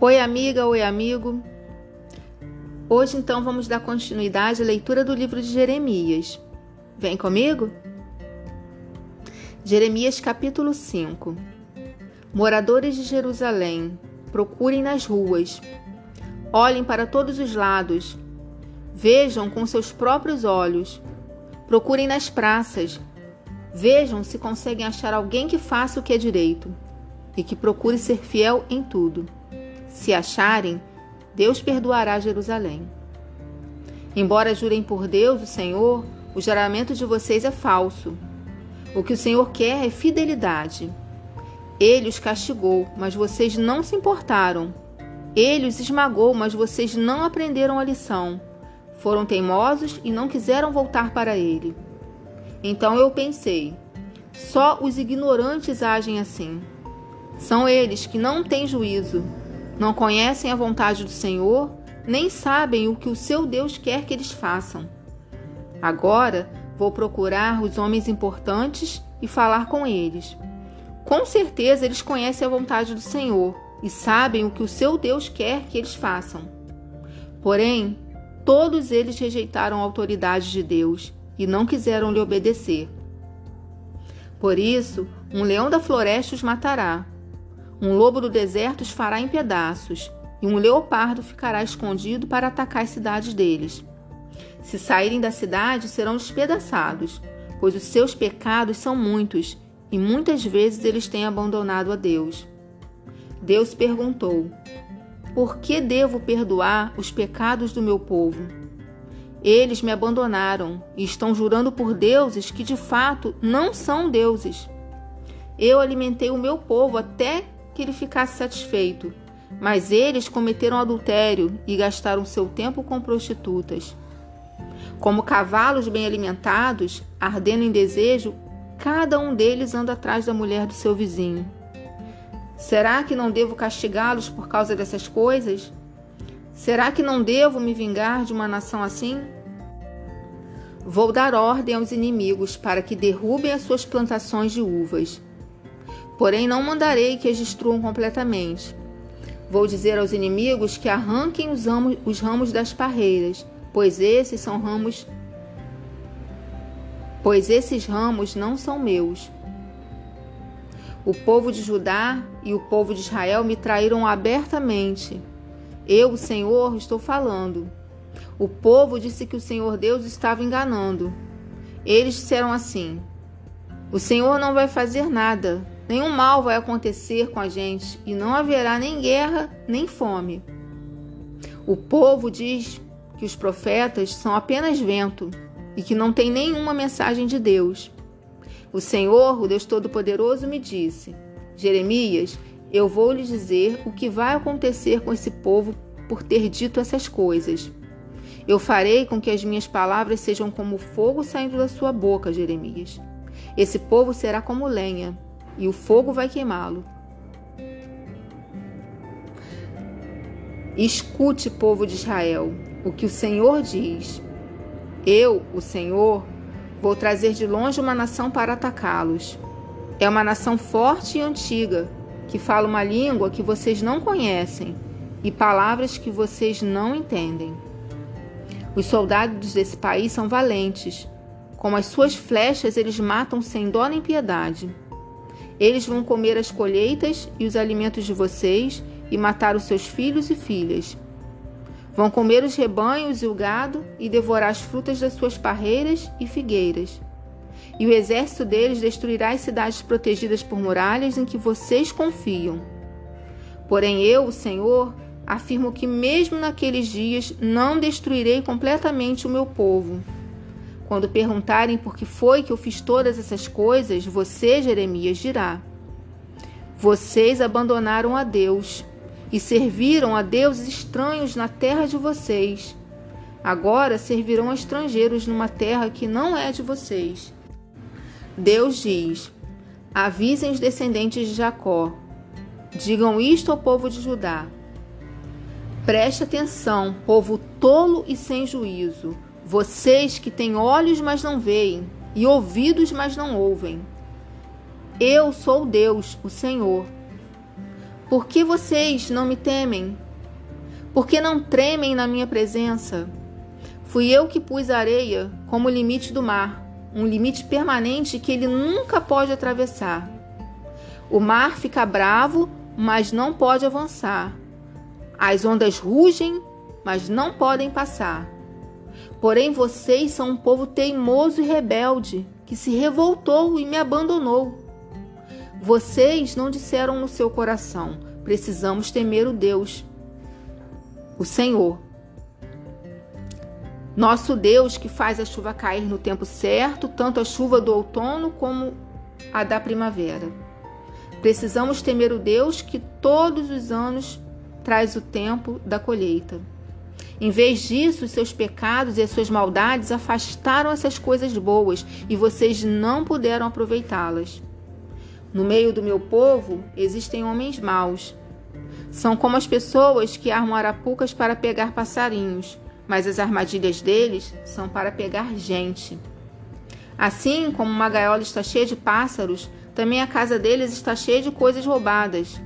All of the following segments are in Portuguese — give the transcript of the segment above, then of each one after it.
Oi, amiga, oi, amigo. Hoje, então, vamos dar continuidade à leitura do livro de Jeremias. Vem comigo? Jeremias, capítulo 5 Moradores de Jerusalém, procurem nas ruas, olhem para todos os lados, vejam com seus próprios olhos, procurem nas praças, vejam se conseguem achar alguém que faça o que é direito e que procure ser fiel em tudo. Se acharem, Deus perdoará Jerusalém. Embora jurem por Deus, o Senhor, o juramento de vocês é falso. O que o Senhor quer é fidelidade. Ele os castigou, mas vocês não se importaram. Ele os esmagou, mas vocês não aprenderam a lição. Foram teimosos e não quiseram voltar para ele. Então eu pensei: só os ignorantes agem assim. São eles que não têm juízo, não conhecem a vontade do Senhor, nem sabem o que o seu Deus quer que eles façam. Agora vou procurar os homens importantes e falar com eles. Com certeza eles conhecem a vontade do Senhor e sabem o que o seu Deus quer que eles façam. Porém, todos eles rejeitaram a autoridade de Deus e não quiseram lhe obedecer. Por isso, um leão da floresta os matará um lobo do deserto os fará em pedaços, e um leopardo ficará escondido para atacar as cidades deles. Se saírem da cidade, serão despedaçados, pois os seus pecados são muitos, e muitas vezes eles têm abandonado a Deus. Deus perguntou: Por que devo perdoar os pecados do meu povo? Eles me abandonaram e estão jurando por deuses que de fato não são deuses. Eu alimentei o meu povo até que ele ficasse satisfeito. Mas eles cometeram adultério e gastaram seu tempo com prostitutas. Como cavalos bem alimentados, ardendo em desejo, cada um deles anda atrás da mulher do seu vizinho. Será que não devo castigá-los por causa dessas coisas? Será que não devo me vingar de uma nação assim? Vou dar ordem aos inimigos para que derrubem as suas plantações de uvas Porém, não mandarei que as destruam completamente. Vou dizer aos inimigos que arranquem os ramos, os ramos das parreiras, pois esses são ramos pois esses ramos não são meus. O povo de Judá e o povo de Israel me traíram abertamente. Eu, o Senhor, estou falando. O povo disse que o Senhor Deus estava enganando. Eles disseram assim: O Senhor não vai fazer nada. Nenhum mal vai acontecer com a gente e não haverá nem guerra nem fome. O povo diz que os profetas são apenas vento e que não tem nenhuma mensagem de Deus. O Senhor, o Deus Todo-Poderoso, me disse: Jeremias, eu vou lhe dizer o que vai acontecer com esse povo por ter dito essas coisas. Eu farei com que as minhas palavras sejam como fogo saindo da sua boca, Jeremias. Esse povo será como lenha e o fogo vai queimá-lo. Escute, povo de Israel, o que o Senhor diz. Eu, o Senhor, vou trazer de longe uma nação para atacá-los. É uma nação forte e antiga, que fala uma língua que vocês não conhecem e palavras que vocês não entendem. Os soldados desse país são valentes. Com as suas flechas, eles matam sem dó nem piedade. Eles vão comer as colheitas e os alimentos de vocês e matar os seus filhos e filhas. Vão comer os rebanhos e o gado e devorar as frutas das suas parreiras e figueiras. E o exército deles destruirá as cidades protegidas por muralhas em que vocês confiam. Porém, eu, o Senhor, afirmo que mesmo naqueles dias não destruirei completamente o meu povo quando perguntarem por que foi que eu fiz todas essas coisas, você, Jeremias, dirá: Vocês abandonaram a Deus e serviram a deuses estranhos na terra de vocês. Agora servirão a estrangeiros numa terra que não é de vocês. Deus diz: Avisem os descendentes de Jacó. Digam isto ao povo de Judá. Preste atenção, povo tolo e sem juízo vocês que têm olhos, mas não veem, e ouvidos, mas não ouvem. Eu sou Deus, o Senhor. Por que vocês não me temem? Por que não tremem na minha presença? Fui eu que pus a areia como limite do mar, um limite permanente que ele nunca pode atravessar. O mar fica bravo, mas não pode avançar. As ondas rugem, mas não podem passar. Porém, vocês são um povo teimoso e rebelde, que se revoltou e me abandonou. Vocês não disseram no seu coração: precisamos temer o Deus, o Senhor. Nosso Deus que faz a chuva cair no tempo certo, tanto a chuva do outono como a da primavera. Precisamos temer o Deus que todos os anos traz o tempo da colheita. Em vez disso, seus pecados e as suas maldades afastaram essas coisas boas e vocês não puderam aproveitá-las. No meio do meu povo existem homens maus. São como as pessoas que armam arapucas para pegar passarinhos, mas as armadilhas deles são para pegar gente. Assim como uma gaiola está cheia de pássaros, também a casa deles está cheia de coisas roubadas.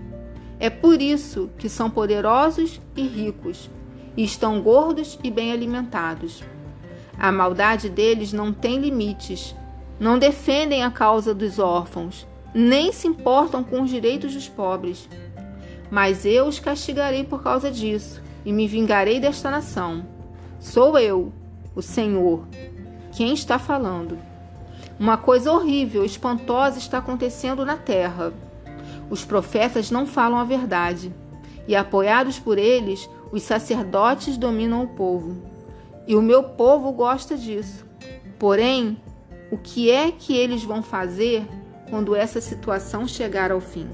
É por isso que são poderosos e ricos e estão gordos e bem alimentados. A maldade deles não tem limites, não defendem a causa dos órfãos, nem se importam com os direitos dos pobres. Mas eu os castigarei por causa disso e me vingarei desta nação. Sou eu, o Senhor, quem está falando. Uma coisa horrível, espantosa está acontecendo na terra. Os profetas não falam a verdade, e apoiados por eles, os sacerdotes dominam o povo, e o meu povo gosta disso. Porém, o que é que eles vão fazer quando essa situação chegar ao fim?